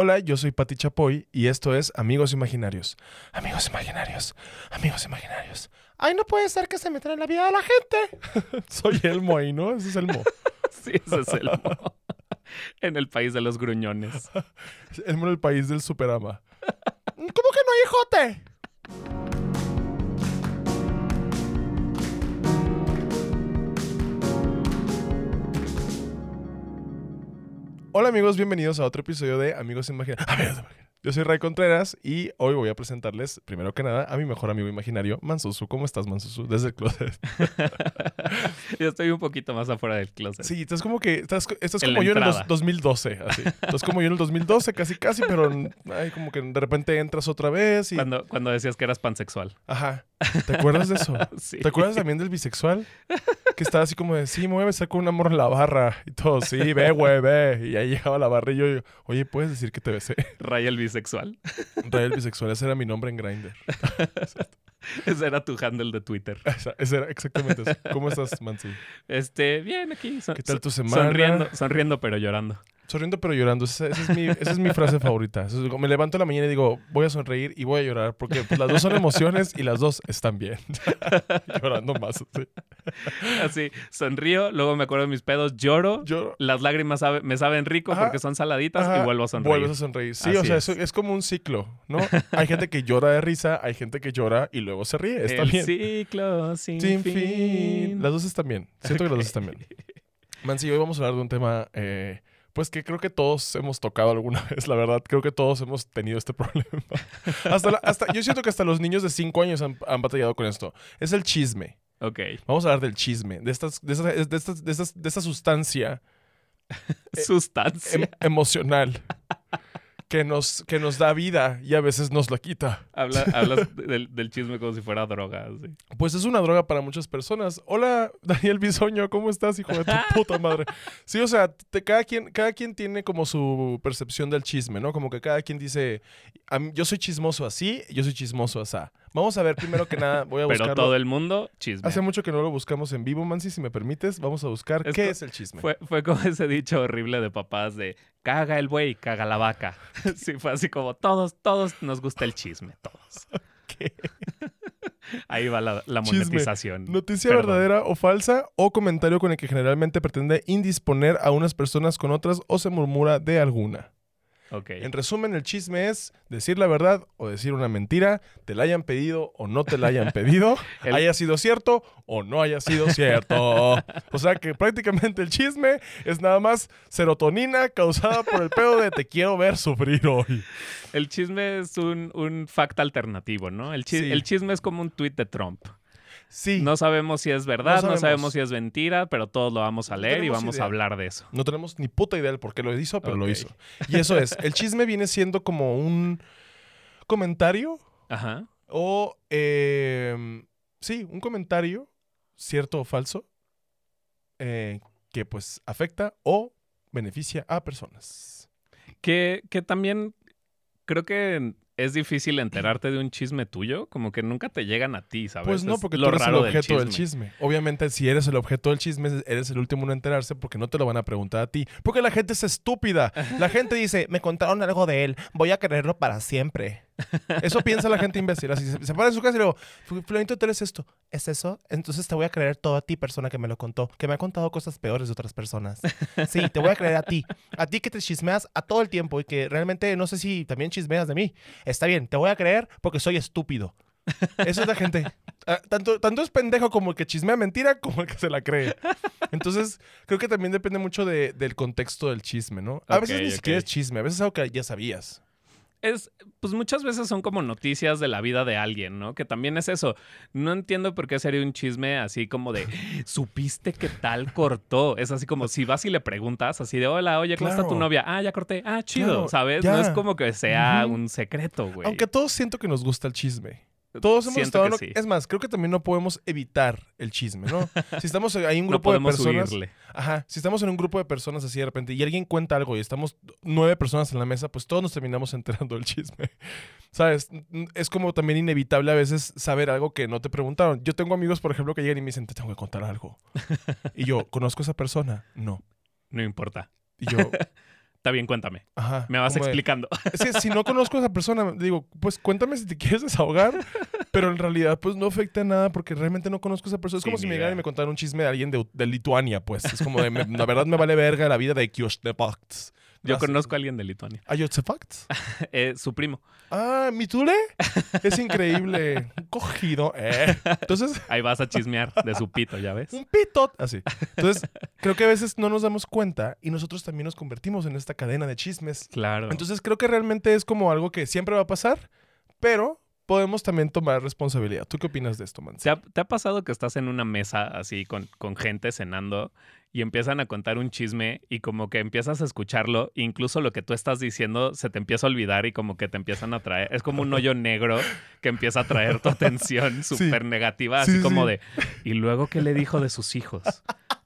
Hola, yo soy Pati Chapoy y esto es Amigos Imaginarios. Amigos Imaginarios, Amigos Imaginarios. Ay, no puede ser que se metan en la vida de la gente. soy Elmo ahí, ¿no? Ese es Elmo. Sí, ese es Elmo. en el país de los gruñones. Elmo en el país del superama. ¿Cómo que no hay jote? Hola amigos, bienvenidos a otro episodio de Amigos Imaginarios. Yo soy Ray Contreras y hoy voy a presentarles, primero que nada, a mi mejor amigo imaginario, Mansusu. ¿Cómo estás, Mansusu? Desde el closet. yo estoy un poquito más afuera del closet. Sí, estás como que, estás, estás como yo en el 2012, así. Estás como yo en el 2012, casi, casi, pero ay, como que de repente entras otra vez y... Cuando, cuando decías que eras pansexual. Ajá. ¿Te acuerdas de eso? Sí. ¿Te acuerdas también del bisexual? Que estaba así como de, sí, me voy a besar con un amor en la barra. Y todo, sí, ve, güey, ve. Y ahí llegaba la barra y yo, oye, ¿puedes decir que te besé? Ray el bisexual. Ray el bisexual, ese era mi nombre en Grindr. ese era tu handle de Twitter. ese era exactamente eso. ¿Cómo estás, Mansi? Este, bien, aquí. ¿Qué tal tu semana? Sonriendo, sonriendo pero llorando. Sonriendo pero llorando. Esa, es, mi, esa es, mi, frase favorita. me levanto en la mañana y digo, voy a sonreír y voy a llorar. Porque pues, las dos son emociones y las dos están bien. Llorando más. ¿sí? Así, sonrío, luego me acuerdo de mis pedos, lloro. Lloro. Las lágrimas me saben rico porque son saladitas y vuelvo a sonreír. Vuelves a sonreír. Sí, o sea, es. es. como un ciclo, ¿no? hay gente que llora de risa, hay gente que llora y luego se ríe. Está El bien. ciclo sin, sin fin. fin. Las dos están bien. Siento que las dos están bien. Mansi, hoy vamos a hablar de un tema... Eh, pues que creo que todos hemos tocado alguna vez, la verdad. Creo que todos hemos tenido este problema. hasta, hasta yo siento que hasta los niños de 5 años han, han, batallado con esto. Es el chisme. Ok. Vamos a hablar del chisme, de, estas, de, estas, de, estas, de, estas, de esta sustancia. sustancia. Em, emocional. Que nos, que nos da vida y a veces nos la quita. Habla, hablas del, del, chisme como si fuera droga. ¿sí? Pues es una droga para muchas personas. Hola, Daniel Bisoño, ¿cómo estás, hijo de tu puta madre? Sí, o sea, te, cada, quien, cada quien tiene como su percepción del chisme, ¿no? Como que cada quien dice, yo soy chismoso así, yo soy chismoso así. Vamos a ver primero que nada, voy a buscar. Pero todo el mundo, chisme. Hace mucho que no lo buscamos en vivo, Mansi, si me permites, vamos a buscar Esto qué es el chisme. Fue, fue como ese dicho horrible de papás de caga el buey, caga la vaca. Sí, fue así como todos, todos nos gusta el chisme, todos. ¿Qué? Ahí va la, la monetización. Chisme. Noticia Perdón. verdadera o falsa o comentario con el que generalmente pretende indisponer a unas personas con otras o se murmura de alguna. Okay. En resumen, el chisme es decir la verdad o decir una mentira, te la hayan pedido o no te la hayan pedido, el... haya sido cierto o no haya sido cierto. o sea que prácticamente el chisme es nada más serotonina causada por el pedo de te quiero ver sufrir hoy. El chisme es un, un fact alternativo, ¿no? El, chis sí. el chisme es como un tweet de Trump. Sí. No sabemos si es verdad, no sabemos, no sabemos si es mentira, pero todos lo vamos a leer no y vamos idea. a hablar de eso. No tenemos ni puta idea del por qué lo hizo, pero okay. lo hizo. Y eso es, el chisme viene siendo como un comentario Ajá. o, eh, sí, un comentario, cierto o falso, eh, que pues afecta o beneficia a personas. Que, que también creo que es difícil enterarte de un chisme tuyo, como que nunca te llegan a ti, ¿sabes? Pues no, porque es tú eres el objeto del del chisme. Obviamente, si eres el objeto del chisme, eres el último en enterarse porque no te lo van a preguntar a ti. Porque la gente es estúpida. La gente dice, me contaron algo de él, voy a quererlo para siempre. Eso piensa la gente imbécil. Así se, se para en su casa y luego, Fulanito, tú eres esto. ¿Es eso? Entonces te voy a creer todo a ti, persona que me lo contó, que me ha contado cosas peores de otras personas. Sí, te voy a creer a ti. A ti que te chismeas a todo el tiempo y que realmente no sé si también chismeas de mí. Está bien, te voy a creer porque soy estúpido. Eso es la gente. Ah, tanto, tanto es pendejo como el que chismea mentira como el que se la cree. Entonces, creo que también depende mucho de, del contexto del chisme, ¿no? A veces ni siquiera es chisme, a veces es algo que ya sabías. Es, pues muchas veces son como noticias de la vida de alguien, ¿no? Que también es eso. No entiendo por qué sería un chisme así como de, ¿supiste que tal cortó? Es así como si vas y le preguntas así de, hola, oye, ¿cómo está tu novia? Ah, ya corté. Ah, chido, Claro, ¿sabes? ya. No es como que sea un secreto, güey. Aunque todos siento que nos gusta el chisme. Todos hemos Siento estado... que ¿no? sí. Es más, creo que también no podemos evitar el chisme, ¿no? Si estamos ahí un no grupo de personas... Ajá, si estamos en un grupo de personas así de repente y alguien cuenta algo y estamos nueve personas en la mesa, pues todos nos terminamos enterando del chisme. ¿Sabes? Es como también inevitable a veces saber algo que no te preguntaron. Yo tengo amigos, por ejemplo, que llegan y me dicen, te tengo que contar algo. y yo, ¿conozco a esa persona? No. No importa. Y yo, Está bien, cuéntame. Ajá. Me vas explicando. Es que si no conozco a esa persona, digo, pues cuéntame si te quieres desahogar, pero en realidad pues no afecta nada porque realmente no conozco a esa persona. Es Sí, como si me llegaran idea. y me contaran un chisme de alguien de, de Lituania, pues. Es como de, me- la verdad me vale verga la vida de Kioštepakts. Yo Gracias. conozco a alguien de Lituania. ¿Ayotsephakts? Eh, su primo. Ah, ¿Mitule? Es increíble. Cogido. Eh. Entonces, Ahí vas a chismear de su pito, ¿ya ves? un pitot. Así. Entonces, creo que a veces no nos damos cuenta y nosotros también nos convertimos en esta cadena de chismes. Claro. Entonces, creo que realmente es como algo que siempre va a pasar, pero podemos también tomar responsabilidad. ¿Tú qué opinas de esto, Mansi? ¿Te ha, te ha pasado que estás en una mesa así con, con gente cenando y empiezan a contar un chisme y como que empiezas a escucharlo, incluso lo que tú estás diciendo se te empieza a olvidar y como que te empiezan a traer, es como un hoyo negro que empieza a traer tu atención súper negativa, así Sí, como sí. de, ¿y luego qué le dijo de sus hijos?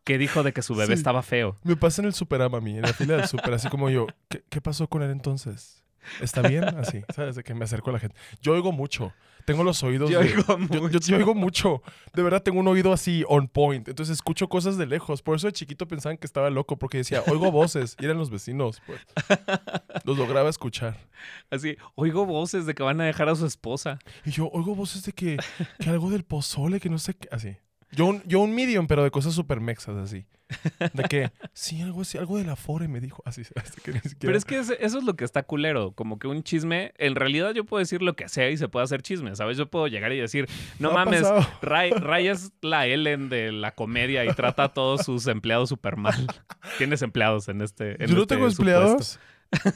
¿Qué dijo de que su bebé estaba feo? Me pasa en el Superama a mí, en la fila del super, así como yo, ¿qué, qué pasó con él entonces? ¿Está bien? Así, ¿sabes? De que me acerco a la gente. Yo oigo mucho. Tengo los oídos. Yo de- oigo yo- yo- yo oigo mucho. De verdad, tengo un oído así on point. Entonces escucho cosas de lejos. Por eso de chiquito pensaban que estaba loco, porque decía, oigo voces. Y eran los vecinos, pues. Los lograba escuchar. Así, oigo voces de que van a dejar a su esposa. Y yo oigo voces de que, que algo del pozole, que no sé qué. Así. Yo un, yo un medium, pero de cosas súper mexas, así. De que, sí, algo así, algo de la Fore me dijo. Así, así que ni siquiera. Pero es que es- eso es lo que está culero, como que un chisme, en realidad yo puedo decir lo que sea y se puede hacer chisme, ¿sabes? Yo puedo llegar y decir, no mames. Ray, Ray es la Ellen de la comedia y trata a todos sus empleados súper mal. Tienes empleados en este en ¿Yo no este tengo supuesto. empleados?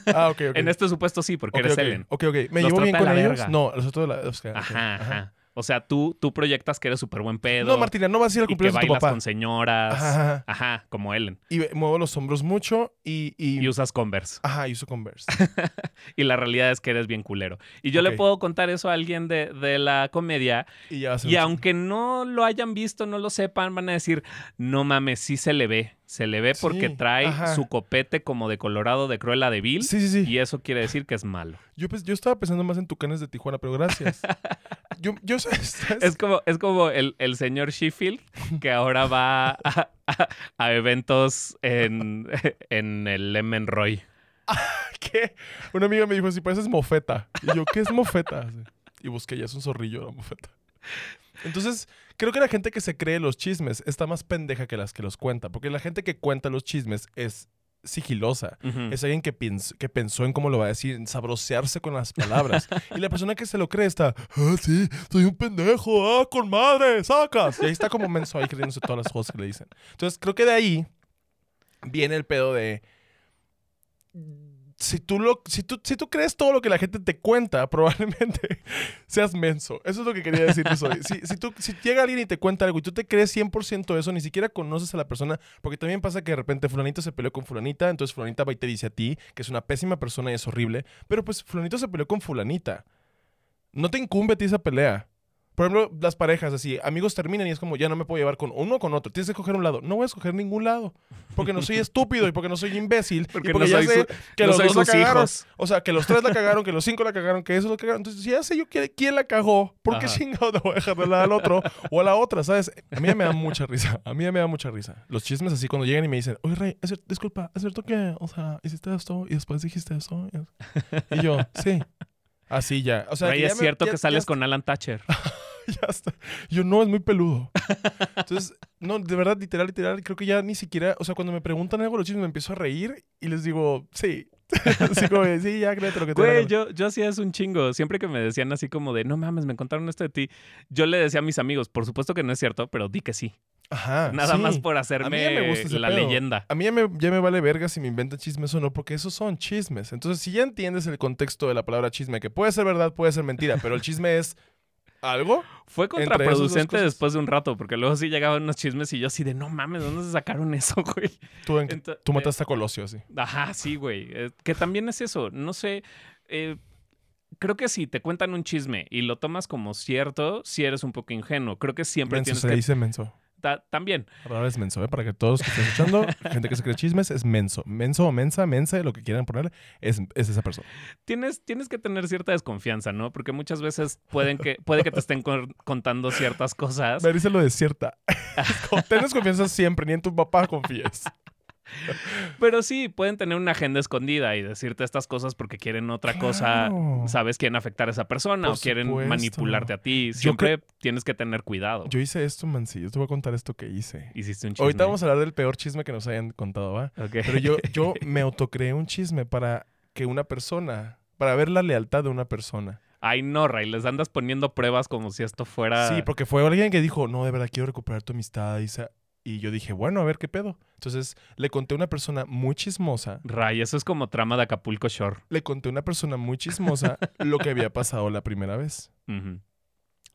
Ah, ok, ok. En este supuesto sí, porque Ok, eres ok, Ellen. Ok, ok. ¿Me Los llevo bien con ellos? verga. No, los otros la... Ajá, ajá. O sea, tú, tú proyectas que eres súper buen pedo. No, Martina, no vas a ir al cumpleaños de tu papá. con señoras. Ajá, ajá. Como Ellen. Y muevo los hombros mucho y... y, Y usas Converse. Ajá, y uso Converse. Y la realidad es que eres bien culero. Y yo le puedo contar eso a alguien de, de la comedia Y ya va a ser Y un aunque no lo hayan visto, no lo sepan, van a decir, no mames, sí se le ve. Se le ve porque Sí, trae ajá. su copete como de Colorado de Cruella de Vil. Sí, sí, sí. Y eso quiere decir que es malo. Yo, pues, yo estaba pensando más en Tucanes de Tijuana, pero gracias. yo, yo, ¿sabes? ¿sabes? Es como, es como el, el señor Sheffield que ahora va a, a- a eventos en, en el Lemon Roy. ¿Qué? Una amiga me dijo, si pareces mofeta. Y yo, ¿qué es mofeta? Y busqué, ya es un zorrillo la mofeta. Entonces, creo que la gente que se cree los chismes está más pendeja que las que los cuenta. Porque la gente que cuenta los chismes es sigilosa. Es alguien que, que pensó en cómo lo va a decir, en sabrosearse con las palabras. y la persona que se lo cree está, ah, sí, soy un pendejo, ah, con madre, sacas. Y ahí está como menso ahí creyéndose todas las cosas que le dicen. Entonces, creo que de ahí viene el pedo de. Si tú, lo, si, tú, si tú crees todo lo que la gente te cuenta, probablemente seas menso. Eso es lo que quería decirles hoy. Si, si, si llega alguien y te cuenta algo y tú te crees 100% eso, ni siquiera conoces a la persona, porque también pasa que de repente fulanito se peleó con fulanita, entonces fulanita va y te dice a ti que es una pésima persona y es horrible, pero pues fulanito se peleó con fulanita. No te incumbe a ti esa pelea. Por ejemplo, las parejas así, amigos terminan y es como, ya no me puedo llevar con uno o con otro. Tienes que escoger un lado. No voy a escoger ningún lado. Porque no soy estúpido y porque no soy imbécil. Porque y porque no ya soy sé su- que no los soy dos la cagaron. hijos. O sea, que los tres la cagaron, que los cinco la cagaron, que eso lo cagaron. Entonces, si ya sé yo quién, quién la cagó, ¿por qué chingado te voy a dejar de lado al otro o a la otra? ¿Sabes? A mí ya me da mucha risa. A mí ya me da mucha risa. Los chismes así cuando llegan y me dicen, oye, Rey, es cier- disculpa, ¿es cierto que, o sea, hiciste esto y después dijiste eso? Y yo, sí. Así ya. O sea, ya es me- cierto ya- que sales con Alan Thatcher. ya está. Yo no, es muy peludo. Entonces, no, de verdad, literal, literal, creo que ya ni siquiera, o sea, cuando me preguntan algo los chismes me empiezo a reír y les digo, sí. así como, de, sí, ya créete lo que te Güey, gana". yo, yo hacía eso un chingo. Siempre que me decían así como de, no mames, me contaron esto de ti, yo le decía a mis amigos, por supuesto que no es cierto, pero di que sí. Ajá. Nada sí. más por hacerme me gusta la pedo. leyenda. A mí ya me, ya me vale verga si me inventan chismes o no, porque esos son chismes. Entonces, si ya entiendes el contexto de la palabra chisme, que puede ser verdad, puede ser mentira, pero el chisme es algo, Fue contraproducente después de un rato, porque luego sí llegaban unos chismes y yo así de, no mames, ¿dónde se sacaron eso, güey? tú, en- Ento- tú mataste a Colosio así. Ajá, sí, güey. Eh, que también es eso. No sé. eh, creo que si te cuentan un chisme y lo tomas como cierto, si eres un poco ingenuo. Creo que siempre Menso, tienes se que. le dice menso. Ta- también. Es menso, ¿eh? Para que todos que estén escuchando, gente que se cree chismes, es menso. Menso o mensa, mensa, lo que quieran ponerle, es, es esa persona. Tienes, tienes que tener cierta desconfianza, ¿no? Porque muchas veces pueden que, puede que te estén con- contando ciertas cosas. Me dice lo de cierta. Es como, Tienes confianza siempre, ni en tu papá confíes. Pero sí, pueden tener una agenda escondida y decirte estas cosas porque quieren otra cosa, sabes, quieren afectar a esa persona Por o quieren supuesto. manipularte a ti. Siempre tienes que tener cuidado. Yo hice esto, man, sí. Yo te voy a contar esto que hice. Hiciste un chisme. Ahorita vamos a hablar del peor chisme que nos hayan contado, ¿va? Ok. Pero yo, yo me autocreé un chisme para que una persona, para ver la lealtad de una persona. Ay, no, Ray, les andas poniendo pruebas como si esto fuera... Sí, porque fue alguien que dijo, no, de verdad quiero recuperar tu amistad, Isa. Y yo dije, bueno, a ver qué pedo. Entonces le conté a una persona muy chismosa, Ray, eso es como trama de Acapulco Shore. le conté a una persona muy chismosa lo que había pasado la primera vez.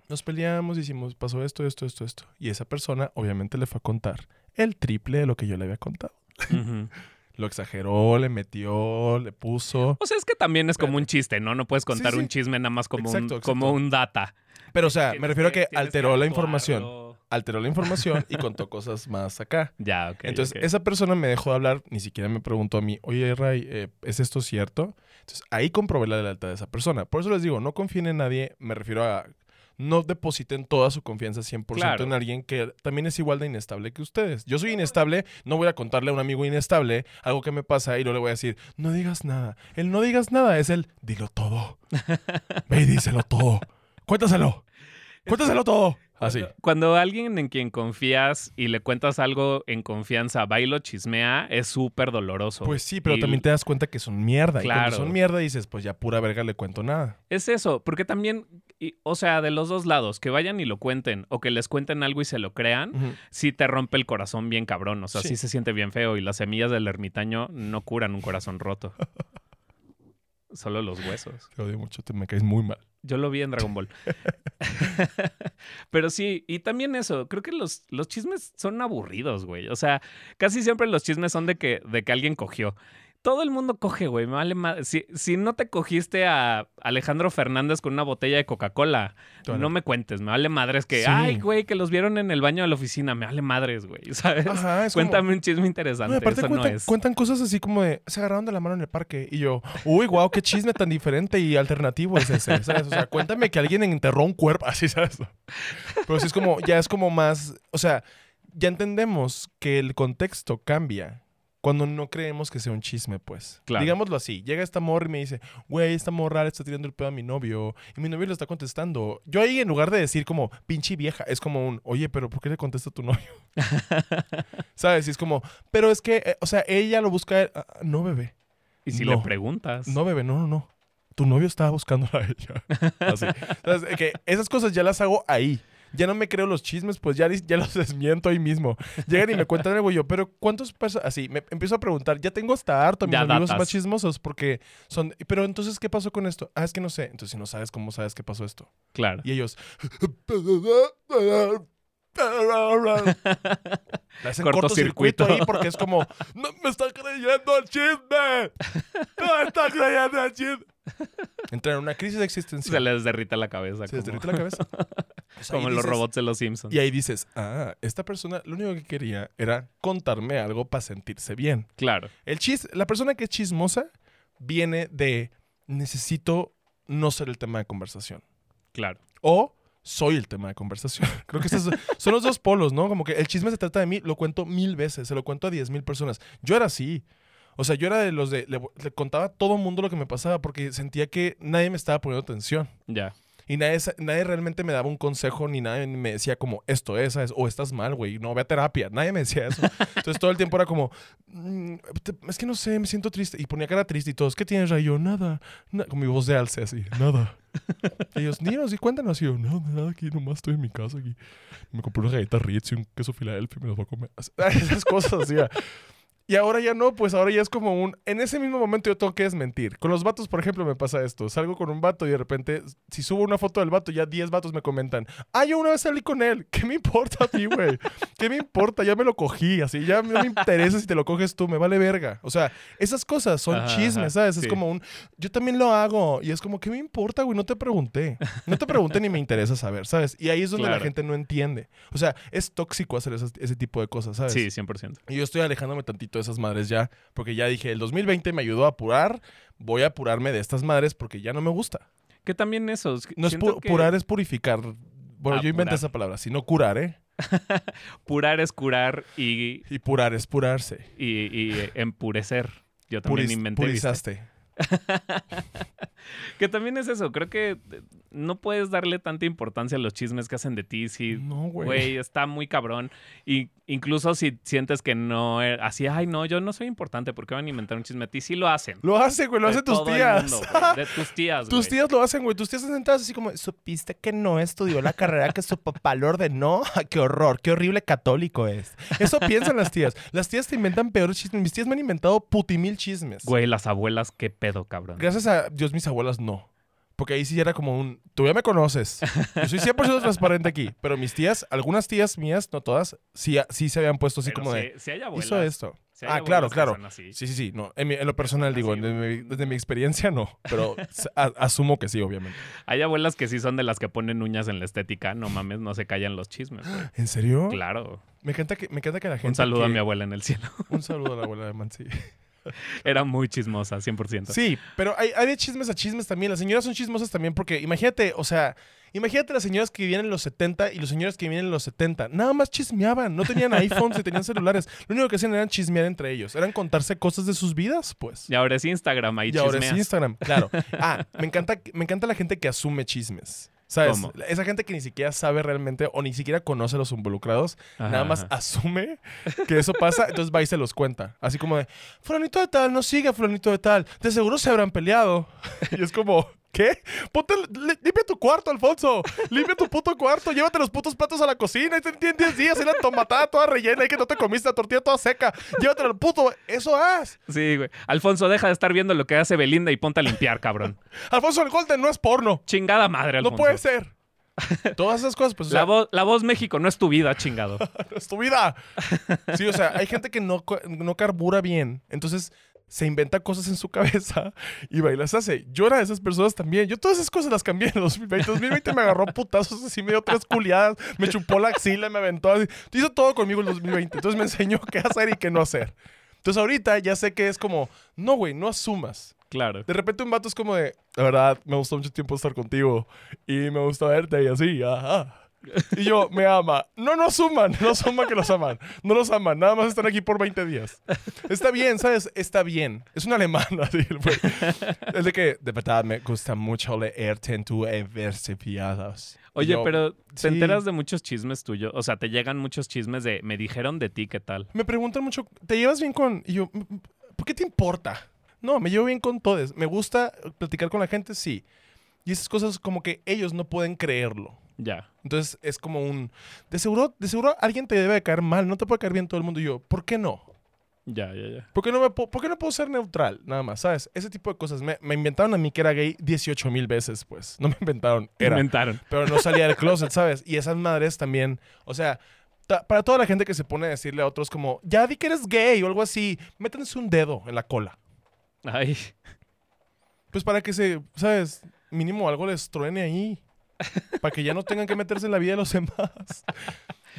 Nos peleamos, hicimos, pasó esto, esto, esto, esto. Y esa persona obviamente le fue a contar el triple de lo que yo le había contado. Lo exageró, le metió, le puso. O sea, es que también es como un chiste, ¿no? No puedes contar Sí, sí. un chisme nada más como, un, Exacto, como un data. Pero, o sea, me refiero a que alteró la información. Alteró la información y contó cosas más acá. Ya, ok. Entonces, esa persona me dejó de hablar, ni siquiera me preguntó a mí, oye, Ray, eh, ¿es esto cierto? Entonces, ahí comprobé la lealtad de esa persona. Por eso les digo, no confíen en nadie, me refiero a no depositen toda su confianza 100% Claro. en alguien que también es igual de inestable que ustedes. Yo soy inestable, no voy a contarle a un amigo inestable algo que me pasa y no le voy a decir, no digas nada. El no digas nada es el, dilo todo. Ve y díselo todo. Cuéntaselo. Cuéntaselo todo. Así. Cuando alguien en quien confías y le cuentas algo en confianza va y lo chismea, es súper doloroso. Pues sí, pero Y también te das cuenta que son mierda. Y Claro. cuando son mierda dices, pues ya pura verga le cuento nada. Es eso, porque también, y- o sea, de los dos lados, que vayan y lo cuenten o que les cuenten algo y se lo crean, Ujú. sí te rompe el corazón bien cabrón. O sea, sí, Sí. se siente bien feo y las semillas del ermitaño no curan un corazón roto. Solo los huesos. Te odio mucho, te me caes muy mal. Yo lo vi en Dragon Ball. Pero sí, y también eso, creo que los, los chismes son aburridos, güey. O sea, casi siempre los chismes son de que, de que alguien cogió. Todo el mundo coge, güey. Me vale ma- Si, si no te cogiste a Alejandro Fernández con una botella de Coca-Cola, no me cuentes. Me vale madres que, Sí. ay, güey, que los vieron en el baño de la oficina. Me vale madres, güey. ¿Sabes? Ajá, como- Cuéntame un chisme No, interesante. aparte Eso cuentan, no es. cuentan cosas así como de, se agarraron de la mano en el parque. Y yo, uy, wow, qué chisme tan diferente y alternativo es ese, ¿sabes? O sea, cuéntame que alguien enterró un cuerpo, así, ¿sabes? Pero sí es como, ya es como más, o sea, ya entendemos que el contexto cambia cuando no creemos que sea un chisme, pues. Claro. Digámoslo así, llega esta morra y me dice, güey, esta morra le está tirando el pedo a mi novio y mi novio le está contestando. Yo ahí en lugar de decir como, pinche vieja, es como un, oye, pero ¿por qué le contesta a tu novio? ¿Sabes? Y es como, pero es que, eh, o sea, ella lo busca, ah, no, bebé. Y si no. le preguntas. No, bebé, no, no, no. Tu novio estaba buscando a ella. Así. Entonces, eh, que esas cosas ya las hago ahí. Ya no me creo los chismes, pues ya, ya los desmiento ahí mismo. Llegan y me cuentan algo y yo, pero ¿cuántos personas? Así, me empiezo a preguntar. Ya tengo hasta harto a mis Ya amigos datas. más chismosos porque son. Pero entonces, ¿qué pasó con esto? Ah, es que no sé. Entonces, si no sabes cómo sabes qué pasó esto. Claro. Y ellos. Le hacen cortocircuito Cortocircuito. ahí porque es como, no me está creyendo el chisme. No me está creyendo el chisme. Entran en una crisis Se existencial. les derrita la cabeza. Se les como, derrite la cabeza. Pues como los dices- robots de los Simpsons. Y ahí dices, ah, esta persona lo único que quería era contarme algo para sentirse bien. Claro. El chis, la persona que es chismosa viene de necesito no ser el tema de conversación. Claro. o soy el tema de conversación. Creo que esos son los dos polos, ¿no? Como que el chisme se trata de mí, lo cuento mil veces, se lo cuento a diez mil personas. Yo era así. O sea, yo era de los de... Le, le contaba a todo mundo lo que me pasaba porque sentía que nadie me estaba poniendo atención. Ya. Y nadie, nadie realmente me daba un consejo ni nadie me decía como esto es, ¿sabes? o estás mal, güey, no, ve a terapia. Nadie me decía eso. Entonces todo el tiempo era como, "Mm, es que no sé, me siento triste. Y ponía cara triste y todos, ¿qué tienes, Ray? Y yo, nada. na-", con mi voz de alce así, nada. Y ellos, dinos y cuéntanos. Y yo, no, nada, aquí nomás estoy en mi casa aquí. Me compré unas galletas Ritz y un queso Filadelfia y me los voy a comer. Esas cosas, así. Y ahora ya no, pues ahora ya es como un... En ese mismo momento yo tengo que desmentir. Con los vatos, por ejemplo, me pasa esto. Salgo con un vato y de repente, si subo una foto del vato, ya 10 vatos me comentan. Ah, yo una vez salí con él. ¿Qué me importa a ti, güey? ¿Qué me importa? Ya me lo cogí. Así, ya no me interesa si te lo coges tú. Me vale verga. O sea, esas cosas son Ajá, chismes, ¿sabes? sí. Es como un... Yo también lo hago. Y es como, ¿qué me importa, güey? No te pregunté. No te pregunté ni me interesa saber, ¿sabes? Y ahí es donde la gente no entiende. O sea, es tóxico hacer esas- ese tipo de cosas, ¿sabes? Sí, 100%. Y yo estoy alejándome tantito de esas madres ya, porque ya dije, el 2020 me ayudó a apurar, voy a apurarme de estas madres porque ya no me gusta. Que también eso. No es pu- que- purar, es purificar Bueno, yo inventé esa palabra, sino curar, ¿eh? Purar es curar y, Y purar es purarse. y, y empurecer. Yo también Puris- inventé. purizaste. Que también es eso. Creo que no puedes darle tanta importancia a los chismes que hacen de ti. Si, No, güey. güey, está muy cabrón. Y incluso si sientes que no, así, ay, no, yo no soy importante, ¿por qué van a inventar un chisme a ti? Sí lo hacen. Lo hacen, güey, lo De hacen tus tías. mundo, güey, de tus tías, Tus güey. tías lo hacen, güey. Tus tías están sentadas así como, ¿supiste que no estudió la carrera que su papá le ordenó? ¡Qué horror! ¡Qué horrible católico es! Eso piensan las tías. Las tías te inventan peores chismes. Mis tías me han inventado putimil chismes. Güey, las abuelas, qué pedo, cabrón. Gracias a Dios, mis abuelas no. Porque ahí sí era como un, tú ya me conoces. Yo soy 100% transparente aquí. Pero mis tías, algunas tías mías, no todas, sí, sí se habían puesto así Pero como si- de, si hay abuelas, hizo esto. si hay Ah, claro, claro. Sí, sí, sí. No, en, mi- en lo personal son digo, desde mi, desde mi experiencia no. Pero a- asumo que sí, obviamente. Hay abuelas que sí son de las que ponen uñas en la estética. No mames, no se callan los chismes, güey. ¿En serio? Claro. Me encanta que, me encanta que la gente. Un saludo a mi abuela en el cielo. Un saludo a la abuela de Mansi. Era muy chismosa, 100%. Sí, pero hay, hay de chismes a chismes también. Las señoras son chismosas también porque imagínate, o sea, imagínate las señoras que vivían en los 70 y los señores que vivían en los 70. Nada más chismeaban. No tenían iPhones ni tenían celulares. Lo único que hacían era chismear entre ellos. Eran contarse cosas de sus vidas, pues. Y ahora es Instagram, ahí Y ahora es. Instagram, claro. Ah, me encanta, me encanta la gente que asume chismes. ¿Sabes? ¿Cómo? Esa gente que ni siquiera sabe realmente o ni siquiera conoce a los involucrados, Ajá, nada más ajá. asume que eso pasa, entonces va y se los cuenta. Así como de, fulanito de tal, no sigue a fulanito de tal, de seguro se habrán peleado. Y es como, ¿qué? Ponte, li- limpia tu cuarto, Alfonso. Limpia tu puto cuarto, llévate los putos platos a la cocina. Y te tienes 10 días y la tomatada toda rellena y que no te comiste la tortilla toda seca. Llévatelo al puto, eso haz. Sí, güey. Alfonso, deja de estar viendo lo que hace Belinda y ponte a limpiar, cabrón. Alfonso, el Golden no es porno. Chingada madre, Alfonso. No puede ser. Todas esas cosas, pues, o La, voz, la voz México no es tu vida, chingado. es tu vida. Sí, o sea, hay gente que no, no carbura bien. Entonces se inventa cosas en su cabeza y va y las hace. Yo era de esas personas también. Yo todas esas cosas las cambié en el 2020. 2020 me agarró putazos así, me dio tres culiadas, me chupó la axila, me aventó así. Hizo todo conmigo el 2020. Entonces me enseñó qué hacer y qué no hacer. Entonces ahorita ya sé que es como, no, güey, no asumas. Claro. De repente un vato es como de, la verdad, me gustó mucho tiempo estar contigo y me gusta verte y así, ajá. Y yo, me ama. No, no asuman, no asuman que los aman. No los aman, nada más están aquí por 20 días. Está bien, ¿sabes? Está bien. Es un alemán, así. el güey. Es de que, de verdad, me gusta mucho leerte en tu versifiados. Oye, pero ¿te sí. enteras de muchos chismes tuyos? O sea, te llegan muchos chismes de me dijeron de ti, ¿qué tal? Me preguntan mucho, ¿te llevas bien con...? Y yo, "Mm, ¿por qué te importa? No, me llevo bien con todos. Me gusta platicar con la gente, sí. Y esas cosas como que ellos no pueden creerlo. Ya. Entonces es como un... De seguro, de seguro alguien te debe de caer mal, no te puede caer bien todo el mundo. Y yo, ¿por qué no? Ya, ya, ya. ¿Por qué no, me po- por qué no puedo ser neutral? Nada más, ¿sabes? Ese tipo de cosas. Me, me inventaron a mí que era gay 18 mil veces, pues. No me inventaron, era. Inventaron. Pero no salía del closet, ¿sabes? Y esas madres también, o sea... Para toda la gente que se pone a decirle a otros como, ya di que eres gay o algo así, métanse un dedo en la cola. Ay. Pues para que se, ¿sabes? Mínimo algo les truene ahí. Para que ya no tengan que meterse en la vida de los demás.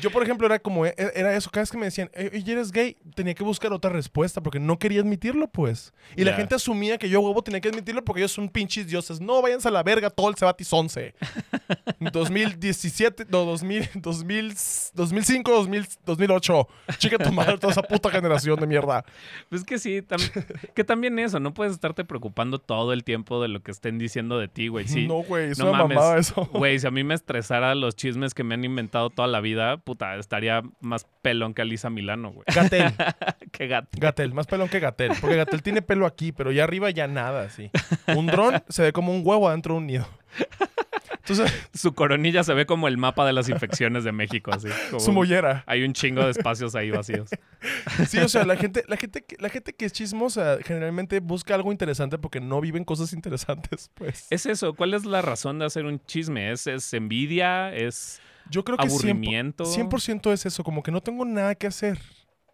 Yo, por ejemplo, era como, e- era eso. Cada vez que me decían, "Eh, oye, eres gay, tenía que buscar otra respuesta porque no quería admitirlo, pues. Y la gente asumía que yo, huevo, tenía que admitirlo porque ellos son pinches dioses. No, váyanse a la verga todo el Cebatis 11. 2017, no, 2000, 2000, 2005, 2000, 2008. Chica tu madre, toda esa puta generación de mierda. Pues que sí, tam- que también eso, no puedes estarte preocupando todo el tiempo de lo que estén diciendo de ti, güey. Sí. No, güey, es No una mames. mamada eso. Güey, si a mí me estresara los chismes que me han inventado toda la vida, puta, estaría más pelón que Alisa Milano, güey. Gatel. Qué gato. Gatel, más pelón que Gatel. Porque Gatel tiene pelo aquí, pero ya arriba ya nada, así. Un dron se ve como un huevo adentro de un nido. Entonces, Su coronilla se ve como el mapa de las infecciones de México, así. como su mollera. Hay un chingo de espacios ahí vacíos. Sí, o sea, la gente, la gente, que- la gente que es chismosa generalmente busca algo interesante porque no viven cosas interesantes, pues. Es eso, ¿cuál es la razón de hacer un chisme? ¿Es, es envidia? ¿Es Yo creo que 100%, aburrimiento? 100% es eso, como que no tengo nada que hacer.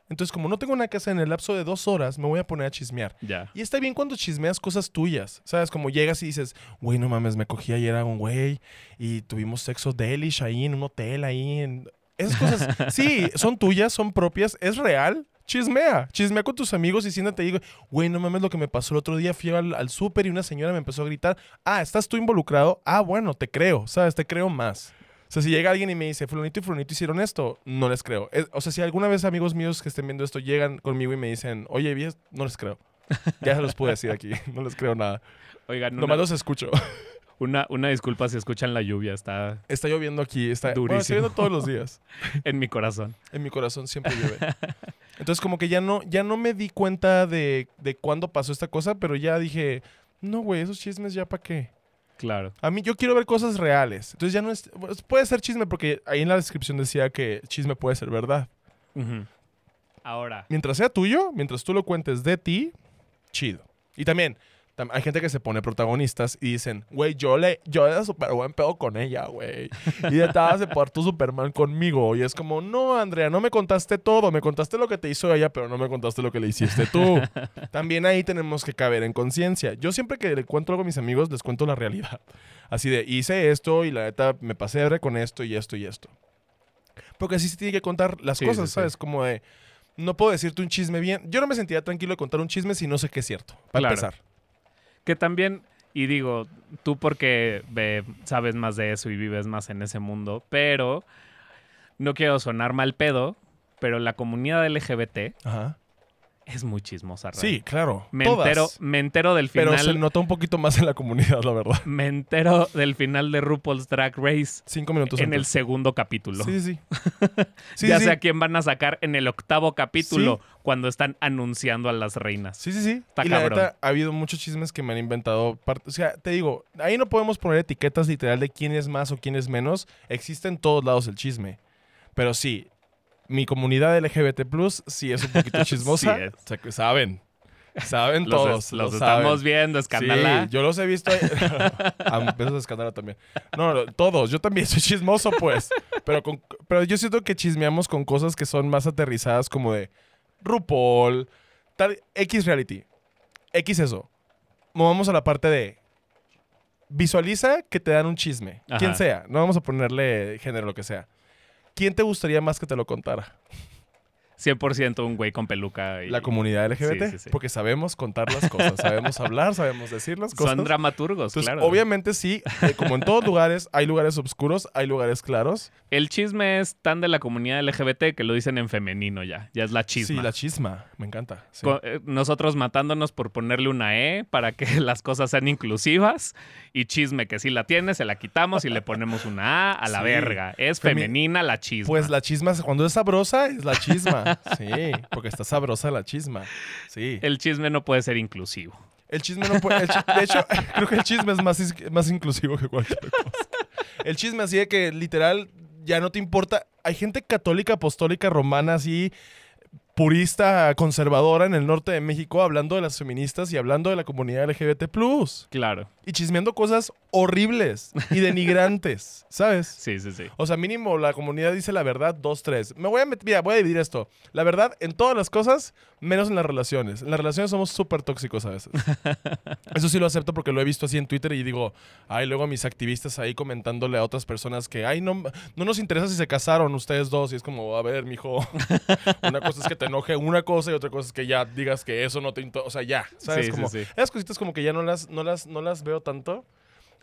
Entonces, como no tengo nada que hacer en el lapso de dos horas, me voy a poner a chismear. Ya. Y está bien cuando chismeas cosas tuyas, ¿sabes? Como llegas y dices, güey, no mames, me cogí ayer a un güey y tuvimos sexo delish ahí en un hotel, ahí en... Esas cosas, sí, son tuyas, son propias, es real. Chismea, chismea con tus amigos y siéntate y digo, güey, no mames lo que me pasó el otro día, fui al, al súper y una señora me empezó a gritar, ah, ¿estás tú involucrado? Ah, bueno, te creo, ¿sabes? Te creo más. O sea, si llega alguien y me dice, fulanito y fulanito hicieron esto, no les creo. Es- o sea, si alguna vez amigos míos que estén viendo esto llegan conmigo y me dicen, oye, ¿vi esto?", no les creo. Ya se los puedo decir aquí, no les creo nada. Oigan, una, Nomás los escucho. una, una disculpa si escuchan la lluvia, está Está lloviendo aquí, está, bueno, está Durísimo. lloviendo todos los días. en mi corazón. En mi corazón siempre llueve. Entonces como que ya no, ya no me di cuenta de, de cuándo pasó esta cosa, pero ya dije, no, güey, esos chismes ya para qué. Claro. A mí yo quiero ver cosas reales. Entonces ya no es, pues, puede ser chisme porque ahí en la descripción decía que chisme puede ser verdad. Ahora, Mientras sea tuyo, mientras tú lo cuentes de ti, chido. Y también, tam- hay gente que se pone protagonistas y dicen, güey, yo le, yo era súper buen pedo con ella, güey. Y estaba de tu Superman conmigo. Y es como, no, Andrea, no me contaste todo. Me contaste lo que te hizo ella, pero no me contaste lo que le hiciste tú. También ahí tenemos que caber en conciencia. Yo siempre que le cuento algo a mis amigos, les cuento la realidad. Así de, hice esto y la neta me pasé de con esto y esto y esto. Porque así se tiene que contar las Sí, cosas, sí, sí. ¿sabes? Como de, no puedo decirte un chisme bien. Yo no me sentiría tranquilo de contar un chisme si no sé que es cierto. Para Claro. empezar. Que también, y digo, tú porque sabes más de eso y vives más en ese mundo, pero no quiero sonar mal pedo, pero la comunidad LGBT Ajá. Es muy chismosa. Ray. Sí, claro. Me todas. entero, me entero del Pero final. se nota un poquito más en la comunidad, la verdad. Me entero del final de RuPaul's Drag Race Cinco minutos en el segundo capítulo. Sí, sí, ya sí, sé a quién van a sacar en el octavo capítulo cuando están anunciando a las reinas. Sí, sí, sí. Está y la cabrón. neta, ha habido muchos chismes que me han inventado. O sea, te digo, ahí no podemos poner etiquetas literal de quién es más o quién es menos. Existe en todos lados el chisme. Pero sí, mi comunidad LGBT sí es un poquito chismosa. Sí es. Saben. Saben Los, todos. es- los lo estamos saben. viendo, escándala. Sí, yo los he visto. ahí. a besos de escándalo también. No, no, todos. Yo también soy chismoso, pues. Pero, con- pero yo siento que chismeamos con cosas que son más aterrizadas, como de RuPaul, tal, X reality. X eso. Movamos a la parte de. Visualiza que te dan un chisme. Ajá. Quien sea. No vamos a ponerle género, lo que sea. ¿Quién te gustaría más que te lo contara? 100% un güey con peluca. Y La comunidad LGBT. Sí, sí, sí. Porque sabemos contar las cosas. sabemos hablar, sabemos decir las cosas. Son dramaturgos, Entonces, claro. obviamente sí, eh, como en todos lugares, hay lugares oscuros, hay lugares claros. El chisme es tan de la comunidad LGBT que lo dicen en femenino ya. Ya es la chisma. Sí, la chisma, me encanta. sí. Eh, Nosotros matándonos por ponerle una E para que las cosas sean inclusivas. Y chisme que si la tiene, se la quitamos y le ponemos una A a la Sí. verga. Es femenina la chisma. Pues la chisma, cuando es sabrosa, es la chisma. Sí, porque está sabrosa la chisma. Sí. El chisme no puede ser inclusivo. El chisme no puede. de hecho, creo que el chisme es más, más inclusivo que cualquier cosa. El chisme así de que literal ya no te importa. Hay gente católica, apostólica, romana, así, purista, conservadora en el norte de México, hablando de las feministas y hablando de la comunidad LGBT. Claro. Y chismeando cosas horribles y denigrantes, ¿sabes? Sí, sí, sí. O sea, mínimo la comunidad dice la verdad, dos, tres. Me voy a meter, mira, voy a dividir esto. La verdad en todas las cosas, menos en las relaciones. En las relaciones somos súper tóxicos a veces. Eso sí lo acepto porque lo he visto así en Twitter y digo, ay, luego mis activistas ahí comentándole a otras personas que, ay, no, no nos interesa si se casaron ustedes dos. Y es como, a ver, mijo, una cosa es que te enoje una cosa y otra cosa es que ya digas que eso no te... O sea, ya, ¿sabes? Sí, sí, como, sí. esas cositas como que ya no las, no las, no las veo tanto.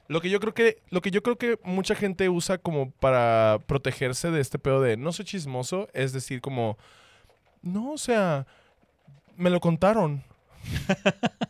Lo que yo creo que, lo que yo creo que mucha gente usa como para protegerse de este pedo de no soy chismoso, es decir, como, no, o sea, me lo contaron.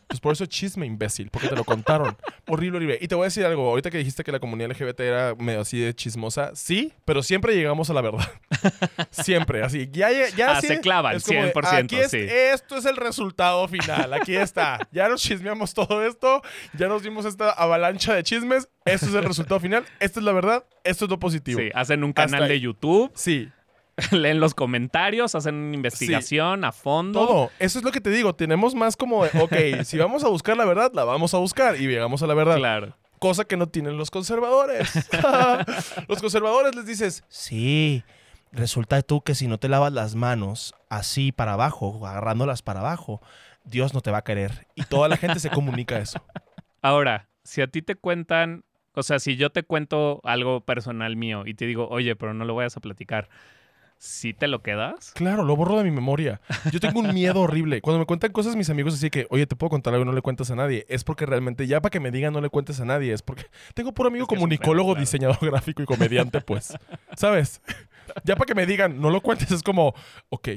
Pues por eso es chisme, imbécil, porque te lo contaron. horrible, horrible. Y te voy a decir algo, ahorita que dijiste que la comunidad LGBT era medio así de chismosa, sí, pero siempre llegamos a la verdad. siempre, así. Ya, ya, Ah, sí, se como de, 100%, aquí es- sí. Esto es el resultado final, aquí está. Ya nos chismeamos todo esto, ya nos dimos esta avalancha de chismes, esto es el resultado final, esta es la verdad, esto es lo positivo. Sí, hacen un canal de YouTube, Sí, leen los comentarios, hacen una investigación a fondo. todo. Eso es lo que te digo. Tenemos más como de, ok, si vamos a buscar la verdad, la vamos a buscar y llegamos a la verdad. Claro. Cosa que no tienen los conservadores. los conservadores les dices, Sí, resulta tú que si no te lavas las manos así para abajo, agarrándolas para abajo, Dios no te va a querer. Y toda la gente se comunica eso. Ahora, si a ti te cuentan, o sea, si yo te cuento algo personal mío y te digo, oye, pero no lo vayas a platicar, ¿sí te lo quedas? Claro, lo borro de mi memoria. Yo tengo un miedo horrible. Cuando me cuentan cosas mis amigos así que, oye, te puedo contar algo y no le cuentas a nadie, es porque realmente ya para que me digan no le cuentes a nadie, es porque tengo puro amigo Es que comunicólogo, claro. diseñador gráfico y comediante, pues. ¿Sabes? Ya para que me digan no lo cuentes es como, ok,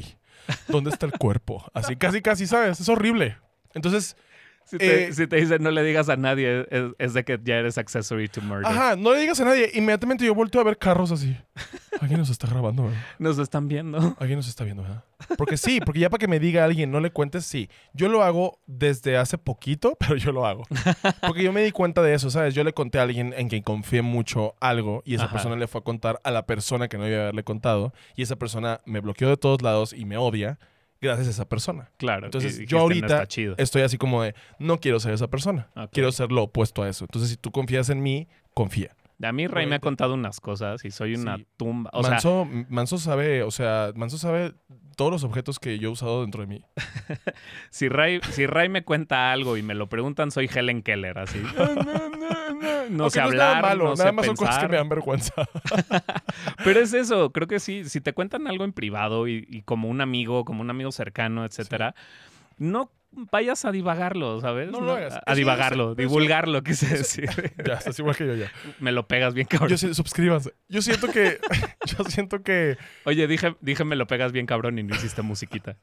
¿dónde está el cuerpo? Así casi, casi, ¿sabes? Es horrible. Entonces, Si te, Eh, si te dicen no le digas a nadie, es, es de que ya eres accessory to murder. ajá, no le digas a nadie. Inmediatamente yo vuelto a ver carros así. Alguien nos está grabando, ¿verdad? Nos están viendo. Alguien nos está viendo, ¿verdad? Porque sí, porque ya para que me diga alguien, no le cuentes, sí. Yo lo hago desde hace poquito, pero yo lo hago. Porque yo me di cuenta de eso, ¿sabes? Yo le conté a alguien en quien confié mucho algo y esa Ajá. persona le fue a contar a la persona que no iba a haberle contado y esa persona me bloqueó de todos lados y me odia gracias a esa persona. Claro. Entonces, y yo dijiste, "No ahorita está chido". Estoy así como de, no quiero ser esa persona. Quiero ser lo opuesto a eso. Entonces, si tú confías en mí, confía. A mí Ray me ha contado unas cosas y soy una Sí. tumba. O sea, Manso, Manso sabe, o sea, Manso sabe todos los objetos que yo he usado dentro de mí. si Ray, si Ray me cuenta algo y me lo preguntan, soy Helen Keller, así. No Ok, sé es hablar, nada malo, no sé nada más son cosas que me dan vergüenza. Pero es eso, creo que sí, si te cuentan algo en privado y, y como un amigo, como un amigo cercano, etcétera, no vayas a divagarlo, ¿sabes? No lo hagas. A, divagarlo, divulgarlo, quise decir. ya, estás igual que yo ya. Me lo pegas bien cabrón. Yo suscríbanse. Yo siento que, yo siento que. Oye, dije, dije me lo pegas bien cabrón y no hiciste musiquita.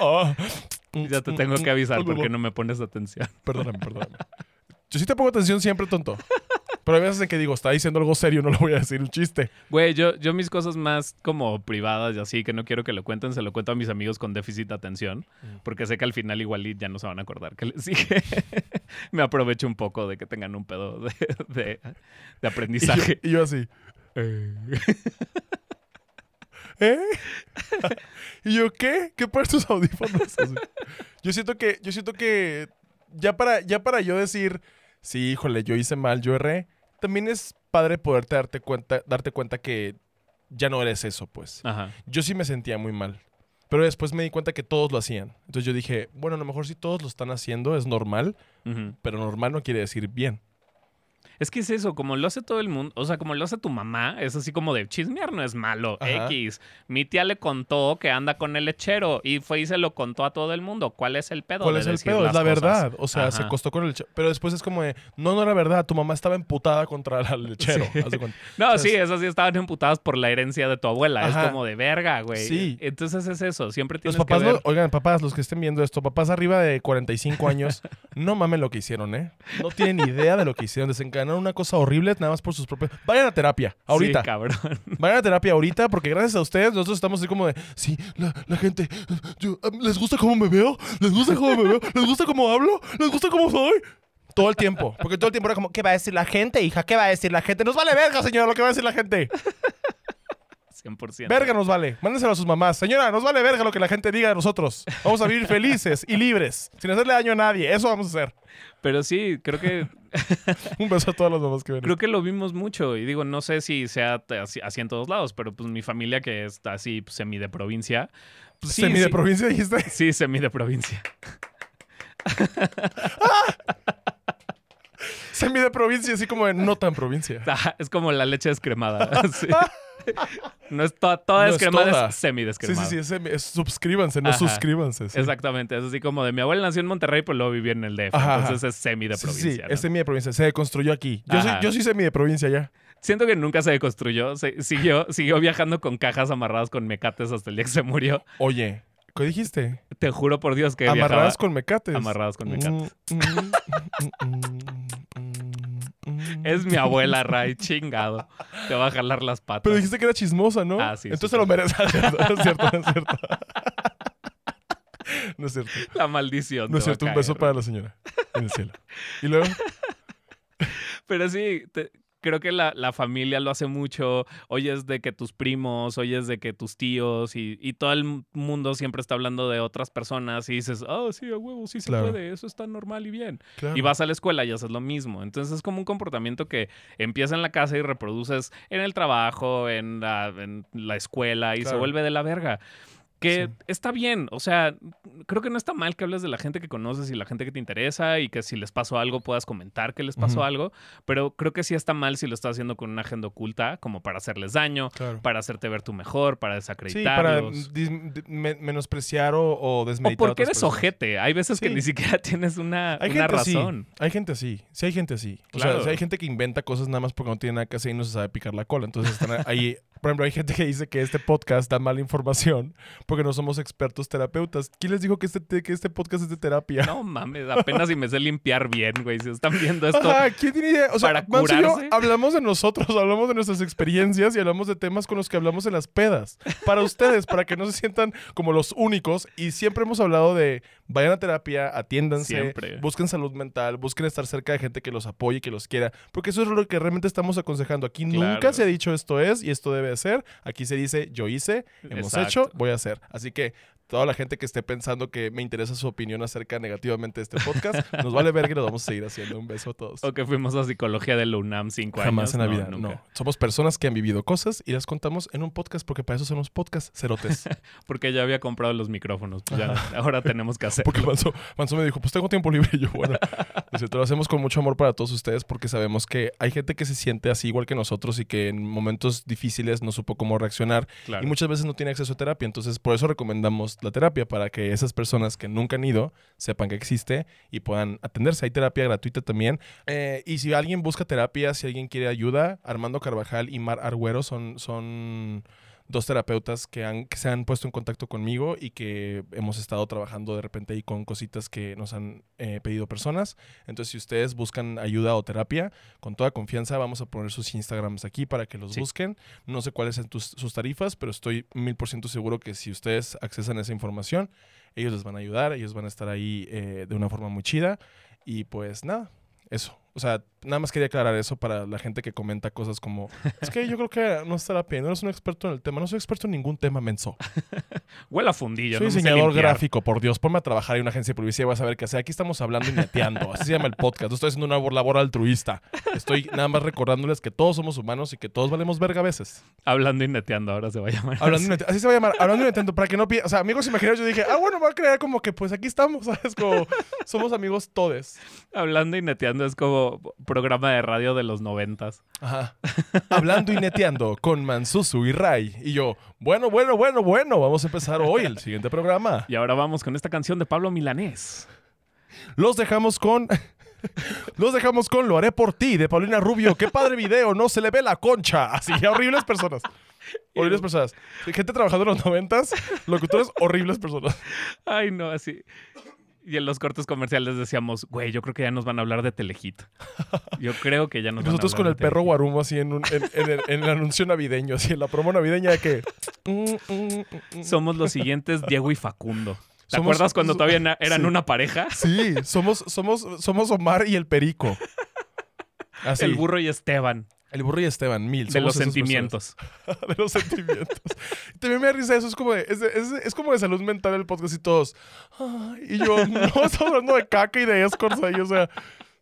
Ah. Ya te tengo que avisar porque no me pones atención. Perdóname, perdóname. Yo sí te pongo atención siempre, tonto. Pero hay veces en que digo, está diciendo algo serio, no lo voy a decir un chiste. Güey, yo, yo mis cosas más como privadas y así, que no quiero que lo cuenten, se lo cuento a mis amigos con déficit de atención, Mm. porque sé que al final igual ya no se van a acordar que les dije. Me aprovecho un poco de que tengan un pedo de, de- de Y yo, aprendizaje. y yo así. ¿Eh? ¿Y yo qué? ¿Qué pones tus audífonos? Así. Yo siento que, yo siento que ya para, ya para yo decir, sí, híjole, yo hice mal, yo erré, también es padre poderte darte cuenta, darte cuenta que ya no eres eso, pues. Ajá. Yo sí me sentía muy mal. Pero después me di cuenta que todos lo hacían. Entonces yo dije, bueno, a lo mejor si todos lo están haciendo es normal, pero normal no quiere decir bien. Es que es eso, como lo hace todo el mundo, o sea, como lo hace tu mamá, es así como de chismear no es malo, Ajá. X. Mi tía le contó que anda con el lechero y fue y se lo contó a todo el mundo. ¿Cuál es el pedo? ¿Cuál de es el pedo? Es la cosas? verdad. O sea, se Ajá. acostó con el lechero. Pero después es como de, no, no era verdad. Tu mamá estaba emputada contra el lechero. Sí. No, O sea, sí, esas sí estaban emputadas por la herencia de tu abuela. Ajá. Es como de verga, güey. Sí. Entonces es eso, siempre Los tienes papás, que ver. no- oigan, papás, los que estén viendo esto, papás arriba de 45 años, no mamen lo que hicieron, ¿eh? No tienen idea de lo que hicieron. Desencadenaron una cosa horrible nada más por sus propios. Vayan a terapia, ahorita. Sí, cabrón. Vayan a terapia ahorita porque gracias a ustedes nosotros estamos así como de, sí, la, la gente, yo, ¿les gusta cómo me veo? ¿Les gusta cómo me veo? ¿Les gusta cómo hablo? ¿Les gusta cómo soy? Todo el tiempo. Porque todo el tiempo era como, ¿qué va a decir la gente, hija? ¿Qué va a decir la gente? Nos vale verga, señora, lo que va a decir la gente. 100%. Verga nos vale. Mándenselo a sus mamás. Señora, nos vale verga lo que la gente diga de nosotros. Vamos a vivir felices y libres, sin hacerle daño a nadie. Eso vamos a hacer. Pero sí, creo que Un beso a todas las mamás que ven. creo que lo vimos mucho. Y digo, no sé si sea así, así en todos lados, pero pues mi familia que es así pues, semi de provincia. Pues, sí, Semi de sí, provincia dijiste. Sí, semi de provincia. Semi de provincia, así como de no tan provincia. Es como la leche descremada. sí. No es to- toda No es descremada, toda. es semi Sí, descremada. sí, sí. es semi- es suscríbanse, no Ajá. suscríbanse. sí. Exactamente, es así como de mi abuela nació en Monterrey, pues luego vivía en el DF. Ajá, entonces es semi de provincia. sí, ¿no? es semi de provincia. Se construyó aquí. Yo, soy, yo soy semi de provincia ya. Siento que nunca se deconstruyó. se- siguió, siguió viajando con cajas amarradas con mecates hasta el día que se murió. Oye, ¿qué dijiste? Te juro por Dios que Amarradas viajaba con mecates. amarradas con mecates. Mm, mm, mm, mm, mm, mm. Es mi abuela, Ray, chingado. Te va a jalar las patas. Pero dijiste que era chismosa, ¿no? Ah, sí, Entonces sí, se lo merece. No es cierto, no es cierto. No es cierto. La maldición. No es cierto. Un beso para la señora en el cielo. Y luego, Pero sí, te- creo que la, la familia lo hace mucho. Oyes de que tus primos, oyes de que tus tíos y, y todo el mundo siempre está hablando de otras personas y dices, oh, sí, a huevo, sí se Claro. puede, eso está normal y bien. claro. Y vas a la escuela y haces lo mismo. Entonces es como un comportamiento que empieza en la casa y reproduces en el trabajo, en la, en la escuela y se vuelve de la verga. Que Sí. está bien, o sea, creo que no está mal que hables de la gente que conoces y la gente que te interesa y que si les pasó algo puedas comentar que les pasó algo, pero creo que sí está mal si lo estás haciendo con una agenda oculta, como para hacerles daño, Claro. para hacerte ver tú mejor, para Sí, para desacreditarlos. de- me- menospreciar o, o o desmeditar. a porque eres personas. ojete. Hay veces que Sí. ni siquiera tienes una, Hay una gente razón. Hay gente así. Sí, hay gente así. O Claro. sea, sí hay gente que inventa cosas nada más porque no tiene nada que hacer y no se sabe picar la cola. Entonces están ahí. Por ejemplo, hay gente que dice que este podcast da mala información porque no somos expertos terapeutas. ¿Quién les dijo que este, que este podcast es de terapia? No mames, apenas si me sé limpiar bien, güey. Si están viendo esto. Ajá, ¿quién tiene idea? O sea, para Manso y yo curarse. hablamos de nosotros, hablamos de nuestras experiencias y hablamos de temas con los que hablamos en las pedas. Para ustedes, para que no se sientan como los únicos. Y siempre hemos hablado de vayan a terapia, atiéndanse, Siempre. busquen salud mental, busquen estar cerca de gente que los apoye que los quiera. Porque eso es lo que realmente estamos aconsejando. Aquí Claro. nunca se ha dicho esto es y esto debe ser. Aquí se dice yo hice, hemos Exacto. hecho, voy a hacer. Así que toda la gente que esté pensando que me interesa su opinión acerca negativamente de este podcast, nos vale ver que lo vamos a seguir haciendo. Un beso a todos. O que fuimos a psicología de la UNAM cinco Jamás años. en la No, vida, nunca. no. Somos personas que han vivido cosas y las contamos en un podcast porque para eso son los podcasts, cerotes. Porque ya había comprado los micrófonos. pues ya, ahora tenemos que hacer. Porque Manso, Manso me dijo, pues tengo tiempo libre. Y yo, bueno, cierto, lo hacemos con mucho amor para todos ustedes porque sabemos que hay gente que se siente así igual que nosotros y que en momentos difíciles no supo cómo reaccionar Claro. y muchas veces no tiene acceso a terapia. Entonces, por eso recomendamos la terapia, para que esas personas que nunca han ido sepan que existe y puedan atenderse. Hay terapia gratuita también. Eh, y si alguien busca terapia, si alguien quiere ayuda, Armando Carvajal y Mar Argüero son, son dos terapeutas que, han, que se han puesto en contacto conmigo y que hemos estado trabajando de repente ahí con cositas que nos han eh, pedido personas. Entonces, si ustedes buscan ayuda o terapia, con toda confianza vamos a poner sus Instagrams aquí para que los Sí. busquen. No sé cuáles son tus- sus tarifas, pero estoy mil por ciento seguro que si ustedes accesan a esa información, ellos les van a ayudar, ellos van a estar ahí eh, de una forma muy chida. Y pues nada, eso. O sea, nada más quería aclarar eso para la gente que comenta cosas como, es que yo creo que no es terapia, no eres un experto en el tema, no soy experto en ningún tema, menso. Huele a fundillo. Soy no diseñador gráfico, por Dios, ponme a trabajar en una agencia de publicidad y vas a ver qué hacer. Aquí estamos hablando y neteando, así se llama el podcast. No estoy haciendo una labor altruista. Estoy nada más recordándoles que todos somos humanos y que todos valemos verga a veces. Hablando y neteando, ahora se va a llamar. Hablando y así. así se va a llamar, hablando y neteando, para que no O sea, amigos imaginarios, yo dije, ah, bueno, voy a crear como que pues aquí estamos, ¿sabes? Como somos amigos todes. Hablando y neteando es como programa de radio de los noventas. Ajá. Hablando y neteando con Mansusu y Ray. Y yo, bueno, bueno, bueno, bueno, vamos a empezar hoy el siguiente programa. Y ahora vamos con esta canción de Pablo Milanés. Los dejamos con. Los dejamos con Lo haré por ti de Paulina Rubio. Qué padre video, no se le ve la concha. Así, horribles personas. Horribles personas. Gente trabajando en los noventas, locutores, horribles personas. Ay, no, así. Y en los cortes comerciales decíamos, güey, yo creo que ya nos van a hablar de Telehit. Yo creo que ya nos van a Nosotros con hablar el de perro guarumo así en, un- en, en el, en el anuncio navideño, así en la promo navideña de que. mm, mm, mm. Somos los siguientes Diego y Facundo. ¿Te Somos- acuerdas cuando todavía eran sí. una pareja? Sí, somos, somos, somos Omar y el Perico. Así. El burro y Esteban. El burro y Esteban, mil. De los sentimientos. de los sentimientos. También me da risa eso, es como de, es, de- es es como de salud mental el podcast y todos. "Ay", y yo, no, estamos hablando de caca y de escorts ahí, o sea.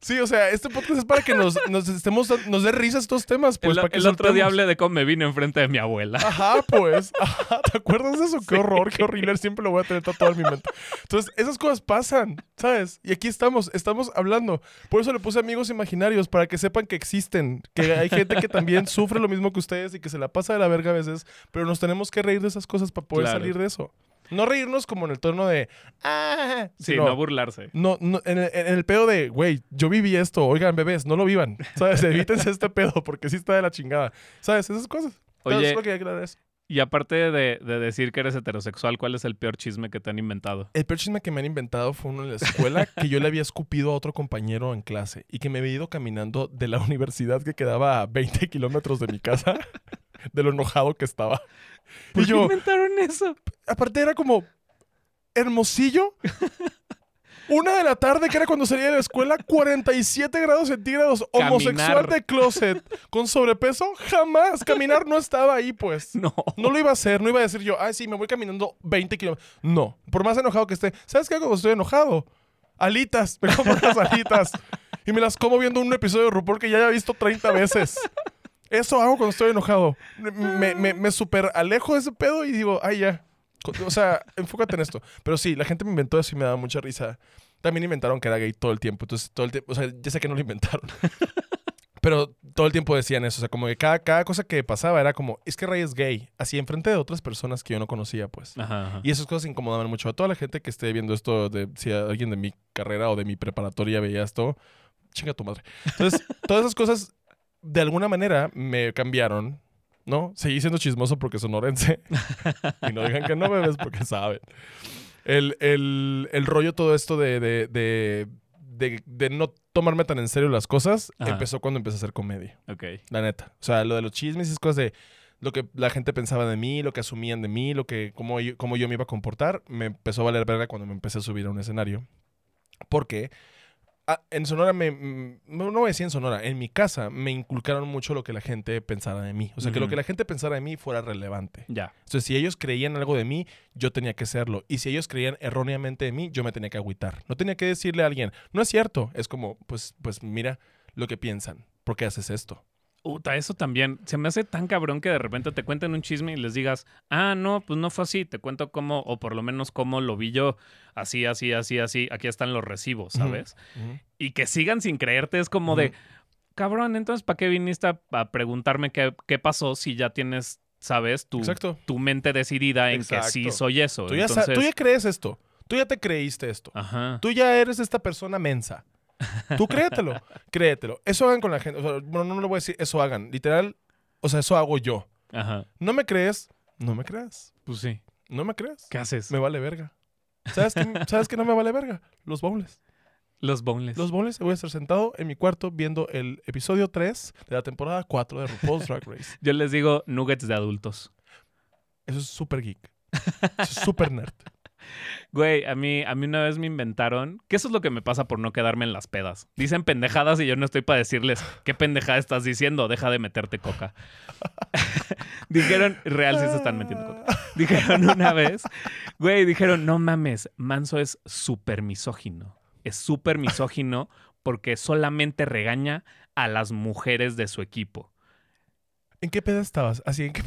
Sí, o sea, este podcast es para que nos, nos estemos, nos dé risa estos temas, pues, el para que el otro día hablé de cómo me vine enfrente de mi abuela. Ajá, pues. Ajá, ¿Te acuerdas de eso? Qué horror, qué horrible. Siempre lo voy a tener tatuado en mi mente. Entonces, esas cosas pasan, ¿sabes? Y aquí estamos, estamos hablando. Por eso le puse amigos imaginarios, para que sepan que existen. Que hay gente que también sufre lo mismo que ustedes y que se la pasa de la verga a veces. Pero nos tenemos que reír de esas cosas para poder Claro. salir de eso. No reírnos como en el tono de. Ah, Sí, no burlarse. no, no, en el, en el pedo de, güey, yo viví esto, oigan, bebés, no lo vivan, ¿sabes? Evítense este pedo porque sí está de la chingada, ¿sabes? Esas cosas. Oye, es lo que y aparte de, de decir que eres heterosexual, ¿cuál es el peor chisme que te han inventado? El peor chisme que me han inventado fue uno en la escuela que yo le había escupido a otro compañero en clase y que me había ido caminando de la universidad que quedaba a 20 kilómetros de mi casa, de lo enojado que estaba. ¿Por Y qué yo, inventaron eso? aparte era como hermosillo. Una de la tarde, que era cuando salía de la escuela, 47 grados centígrados, Caminar. homosexual de closet, con sobrepeso, jamás. Caminar no estaba ahí, pues. No. No lo iba a hacer, no iba a decir yo, ay, sí, me voy caminando 20 kilómetros. No, por más enojado que esté. ¿Sabes qué hago cuando estoy enojado? Alitas, me como las alitas. Y me las como viendo un episodio de RuPaul que ya haya visto 30 veces. Eso hago cuando estoy enojado. Me, me, me super alejo de ese pedo y digo, ay, ya. O sea, enfócate en esto. Pero sí, la gente me inventó eso y me daba mucha risa. También inventaron que era gay todo el tiempo. Entonces, todo el tiempo, o sea, ya sé que no lo inventaron. Pero todo el tiempo decían eso. O sea, como que cada, cada cosa que pasaba era como, es que Ray es gay. Así enfrente de otras personas que yo no conocía, pues. Ajá, ajá. Y esas cosas incomodaban mucho a toda la gente que esté viendo esto, de si alguien de mi carrera o de mi preparatoria veía esto, chinga tu madre. Entonces, todas esas cosas de alguna manera me cambiaron, ¿no? Seguí siendo chismoso porque sonorense. y no digan que no bebes porque saben. El, el- el rollo todo esto de, de, de, de- de no tomarme tan en serio las cosas Ajá. empezó cuando empecé a hacer comedia. Ok. La neta. O sea, lo de los chismes y cosas de lo que la gente pensaba de mí, lo que asumían de mí, lo que cómo yo, cómo yo me iba a comportar, me empezó a valer verga cuando me empecé a subir a un escenario. Porque ah, en Sonora me mm, no no voy a decir en Sonora, en mi casa me inculcaron mucho lo que la gente pensara de mí. O sea, que lo que la gente pensara de mí fuera relevante. Ya. Entonces, si ellos creían algo de mí, yo tenía que serlo. Y si ellos creían erróneamente de mí, yo me tenía que agüitar. No tenía que decirle a alguien, no es cierto. Es como, pues, pues mira lo que piensan. ¿Por qué haces esto? Uta, eso también. Se me hace tan cabrón que de repente te cuenten un chisme y les digas, ah, no, pues no fue así. Te cuento cómo, o por lo menos cómo lo vi yo. Así, así, así, así. Aquí están los recibos. ¿sabes? Y que sigan sin creerte es como de, cabrón, entonces, ¿para qué viniste a, a preguntarme qué, qué pasó si ya tienes, ¿sabes? Tu, Exacto. tu mente decidida en que sí soy eso. Tú ya, sa- Entonces, tú ya crees esto. Tú ya te creíste esto. Ajá. Tú ya eres esta persona mensa. Tú créetelo. créetelo. Eso hagan con la gente. O sea, bueno, no le voy a decir eso hagan. Literal, o sea, eso hago yo. Ajá. ¿No me crees? No me creas. Pues sí. ¿No me crees? ¿Qué haces? Me vale verga. ¿Sabes qué, ¿Sabes qué no me vale verga? Los bowls. Los boneless. Los bowls. Voy a estar sentado en mi cuarto viendo el episodio 3 de la temporada 4 de RuPaul's Drag Race. Yo les digo nuggets de adultos. Eso es súper geek. Eso es súper nerd. Güey, a mí, a mí una vez me inventaron que eso es lo que me pasa por no quedarme en las pedas. Dicen pendejadas y yo no estoy para decirles qué pendejada estás diciendo, deja de meterte coca. dijeron, real, sí se están metiendo coca. Dijeron una vez, güey, dijeron, no mames, Manso es súper misógino. Es súper misógino porque solamente regaña a las mujeres de su equipo. ¿En qué peda estabas? Así, ¿en qué,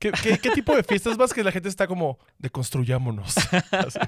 qué, qué- tipo de fiestas vas que la gente está como, deconstruyámonos? Así.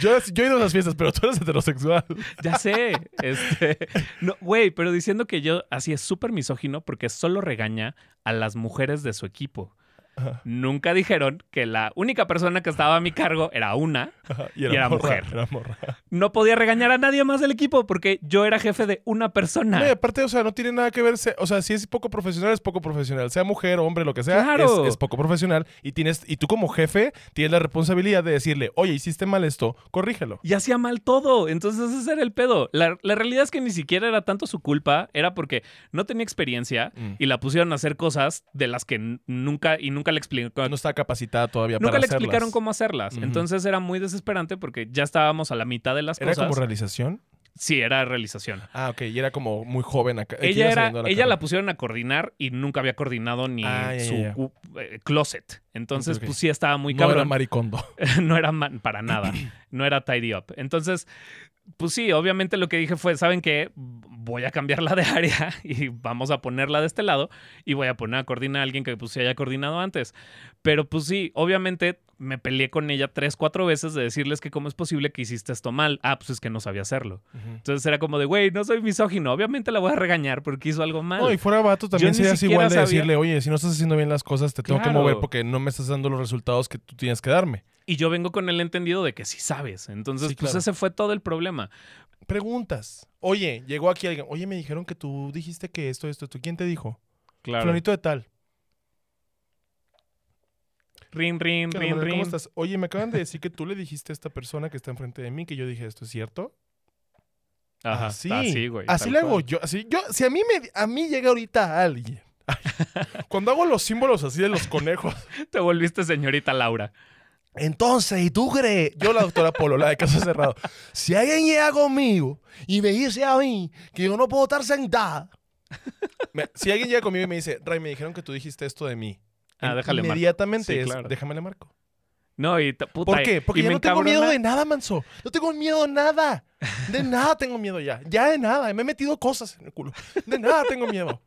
Yo, he ido a esas fiestas, pero tú eres heterosexual. Ya sé, este, no, güey, pero diciendo que yo así es súper misógino porque solo regaña a las mujeres de su equipo. Ajá, Nunca dijeron que la única persona que estaba a mi cargo era una. ajá. Y era morra, mujer. Era morra. No podía regañar a nadie más del equipo porque yo era jefe de una persona. No, y aparte, o sea, no tiene nada que ver. O sea, si es poco profesional, es poco profesional. Sea mujer, hombre, lo que sea, Claro. es, es poco profesional. Y, tienes, y tú como jefe tienes la responsabilidad de decirle, oye, hiciste mal esto, corrígelo. Y hacía mal todo. Entonces ese era el pedo. La, la realidad es que ni siquiera era tanto su culpa, era porque no tenía experiencia Mm. y la pusieron a hacer cosas de las que nunca y nunca le explicó. No está capacitada todavía Nunca para le hacerlas. explicaron cómo hacerlas. Entonces era muy desesperante porque ya estábamos a la mitad de las ¿Era cosas. como realización? Sí, era realización. Ah, ok. Y era como muy joven acá. Ella, iba era, saliendo a ella la pusieron a coordinar y nunca había coordinado ni Ah, su eh, closet. Entonces, pues sí estaba muy No era cabrón. maricondo. no era para nada. No era tidy up. Entonces, pues sí, obviamente lo que dije fue, ¿saben qué? Voy a cambiarla de área y vamos a ponerla de este lado y voy a poner a coordinar a alguien que pues se haya coordinado antes. Pero pues sí, obviamente me peleé con ella tres, cuatro veces de decirles que cómo es posible que hiciste esto mal. Ah, pues es que no sabía hacerlo. Entonces era como de, güey, no soy misógino. Obviamente la voy a regañar porque hizo algo mal. No, y fuera vato también serías igual de sabía- decirle, oye, si no estás haciendo bien las cosas, te tengo que mover porque no me estás dando los resultados que tú tienes que darme. Y yo vengo con el entendido de que sí sabes. Entonces, Sí, pues claro. ese fue todo el problema. Preguntas. Oye, llegó aquí alguien. Oye, me dijeron que tú dijiste que esto, esto, esto. ¿Quién te dijo? Claro. Fulanito de tal. Rin, rin, ¿Qué onda, rin, Manuel? ¿Cómo rin. estás? Oye, me acaban de decir que tú le dijiste a esta persona que está enfrente de mí que yo dije esto, ¿es cierto? Ajá, así. así, güey. Así le hago yo. Así, yo. Si a mí me a mí llega ahorita alguien. ay, cuando hago los símbolos así de los conejos. Te volviste señorita Laura. Entonces, ¿y tú crees? Yo, la doctora Polo, la de Casa Cerrado. Si alguien llega conmigo y me dice a mí que yo no puedo estar sentada. Me- si alguien llega conmigo y me dice, Ray, me dijeron que tú dijiste esto de mí. Ah, déjale marco. Inmediatamente Sí, es, claro. déjame le marco. No, y puta, ¿Por qué? Porque y ya me no tengo miedo encabrona- de nada, manso. No tengo miedo de nada. De nada tengo miedo ya. Ya de nada. Me he metido cosas en el culo. De nada tengo miedo.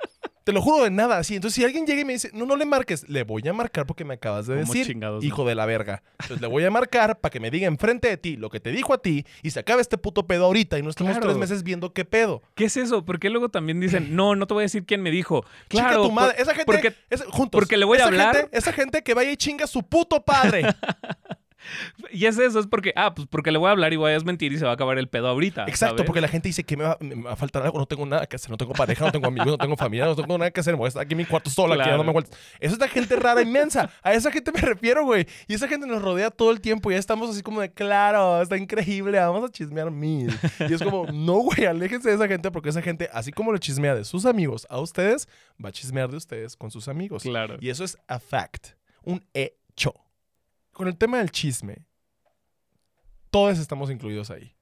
Te lo juro de nada, así. Entonces, si alguien llega y me dice, no, no le marques, le voy a marcar porque me acabas de ¿Cómo decir, chingados no? hijo de la verga. Entonces, le voy a marcar para que me diga enfrente de ti lo que te dijo a ti y se acabe este puto pedo ahorita y no estemos Claro. tres meses viendo qué pedo. ¿Qué es eso? ¿Por qué luego también dicen, no, no te voy a decir quién me dijo? Chinga Claro, tu madre. por- esa gente, porque- esa- juntos. porque le voy a Esa hablar. gente- esa gente que vaya y chinga a su puto padre. Y es eso, es porque, ah, pues porque le voy a hablar y voy a desmentir y se va a acabar el pedo ahorita. Exacto, ¿sabes? porque la gente dice que me va, me va a faltar algo, no tengo nada que hacer, no tengo pareja, no tengo amigos, no tengo familia, no tengo nada que hacer, me voy a estar aquí en mi cuarto sola, que Claro. no me vueltas. Esa es la gente rara, inmensa. A esa gente me refiero, güey. Y esa gente nos rodea todo el tiempo y ya estamos así como de, claro, está increíble, vamos a chismear mil. Y es como, no, güey, aléjense de esa gente porque esa gente, así como le chismea de sus amigos a ustedes, va a chismear de ustedes con sus amigos. Claro. Y eso es a fact, un hecho. Con el tema del chisme, todos estamos incluidos ahí.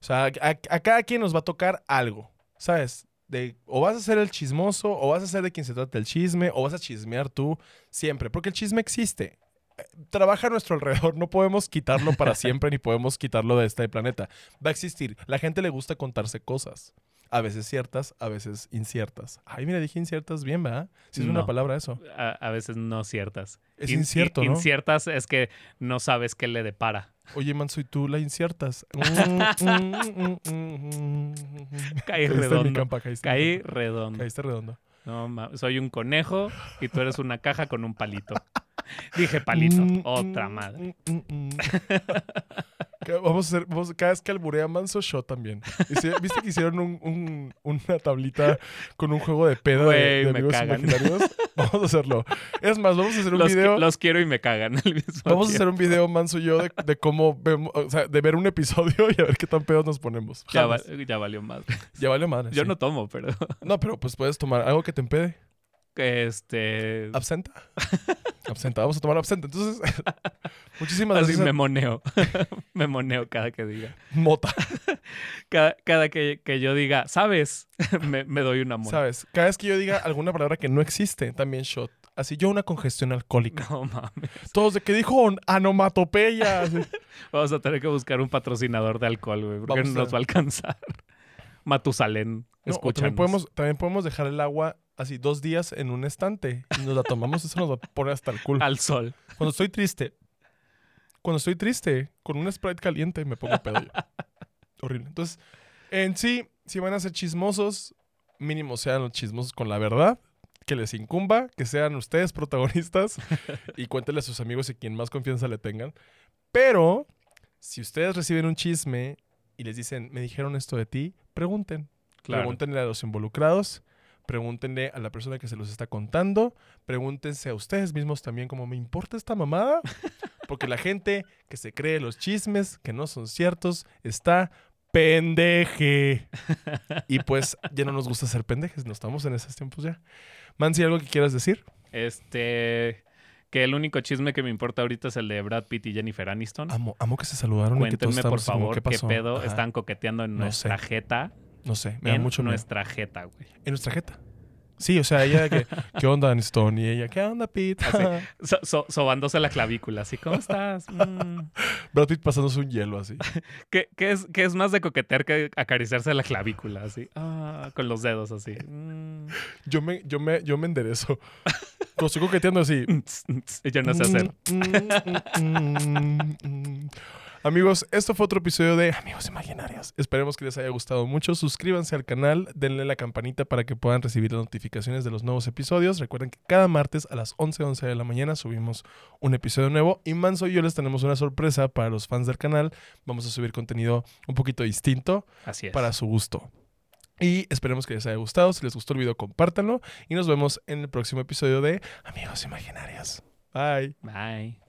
O sea, a, a cada quien nos va a tocar algo, ¿sabes? De, o vas a ser el chismoso, o vas a ser de quien se trata el chisme, o vas a chismear tú, siempre, porque el chisme existe. Trabaja a nuestro alrededor, no podemos quitarlo para siempre ni podemos quitarlo de este planeta. Va a existir. La gente le gusta contarse cosas. A veces ciertas, a veces inciertas. Ay, mira, dije inciertas bien, ¿verdad? Si es una palabra eso. A, a veces no ciertas. Es In- incierto, in- ¿no? Inciertas es que no sabes qué le depara. Oye, Manso, ¿y tú la inciertas? Mm, mm, mm. Caí mi redondo. campa, caíste en mi Caí campa. redondo. Caíste redondo. No, ma- soy un conejo y tú eres una caja con un palito. Dije palito, otra madre. mm, mm, mm. Que Vamos a hacer, vamos- cada vez que alburea Manso, yo también. ¿Viste que hicieron un- un- una tablita con un juego de pedo de, amigos cagan. imaginarios? Vamos a hacerlo. Es más, vamos a hacer un Los, video. los quiero y me cagan al mismo Vamos a hacer un video, Manso y yo, de, de cómo vemos, o sea, de ver un episodio y a ver qué tan pedos nos ponemos. Ya, va- ya valió más. Ya vale madre. Yo sí. no tomo, pero No, pero pues puedes tomar algo que te empede. Este ¿Absenta? absenta, vamos a tomar absenta. Entonces, muchísimas así gracias. me moneo. me moneo cada que diga. Mota, Cada, cada que, que yo diga, ¿sabes? me, me doy una mona. ¿sabes? Cada vez que yo diga alguna palabra que no existe, también shot. Así yo una congestión alcohólica. No mames. Todos de que dijo anomatopeya. Vamos a tener que buscar un patrocinador de alcohol, güey, porque Vamos no a- nos va a alcanzar. Matusalén, No, también, podemos, también podemos dejar el agua así dos días en un estante y nos la tomamos. Eso nos va a poner hasta el culo. Al sol. Cuando estoy triste, cuando estoy triste, con un Sprite caliente me pongo pedo yo. Horrible. Entonces, en sí, si van a ser chismosos, mínimo sean los chismosos con la verdad, que les incumba, que sean ustedes protagonistas y cuéntenle a sus amigos y quien más confianza le tengan. Pero, si ustedes reciben un chisme y les dicen, me dijeron esto de ti, pregunten. Claro. Pregúntenle a los involucrados, pregúntenle a la persona que se los está contando, pregúntense a ustedes mismos también como me importa esta mamada, porque la gente que se cree los chismes que no son ciertos está pendeje. Y pues ya no nos gusta ser pendejes, no estamos en esos tiempos ya. Mansi, ¿algo que quieras decir? Este. Que el único chisme que me importa ahorita es el de Brad Pitt y Jennifer Aniston. Amo, amo que se saludaron y que todos Cuéntenme, por como, favor, ¿qué pedo Ajá. están coqueteando en No nuestra sé. jeta. No sé, me da en mucho miedo. nuestra jeta, güey. En nuestra jeta. Sí, o sea, ella que, ¿qué onda, Aniston? Y ella, ¿qué onda, Pete? Así. So- so- sobándose la clavícula, así, ¿cómo estás? Mm. Brad Pitt pasándose un hielo así. ¿Qué, qué es, qué es más de coquetear que acariciarse la clavícula, así? Ah, con los dedos, así. Mm. Yo me, yo me, yo me enderezo. Cuando estoy coqueteando así. Yo no sé hacer. Amigos, esto fue otro episodio de Amigos Imaginarios. Esperemos que les haya gustado mucho. Suscríbanse al canal, denle la campanita para que puedan recibir las notificaciones de los nuevos episodios. Recuerden que cada martes a las 11, 11 de la mañana subimos un episodio nuevo. Y Manso y yo les tenemos una sorpresa para los fans del canal. Vamos a subir contenido un poquito distinto Así es. para su gusto. Y esperemos que les haya gustado. Si les gustó el video, compártanlo. Y nos vemos en el próximo episodio de Amigos Imaginarios. Bye. Bye.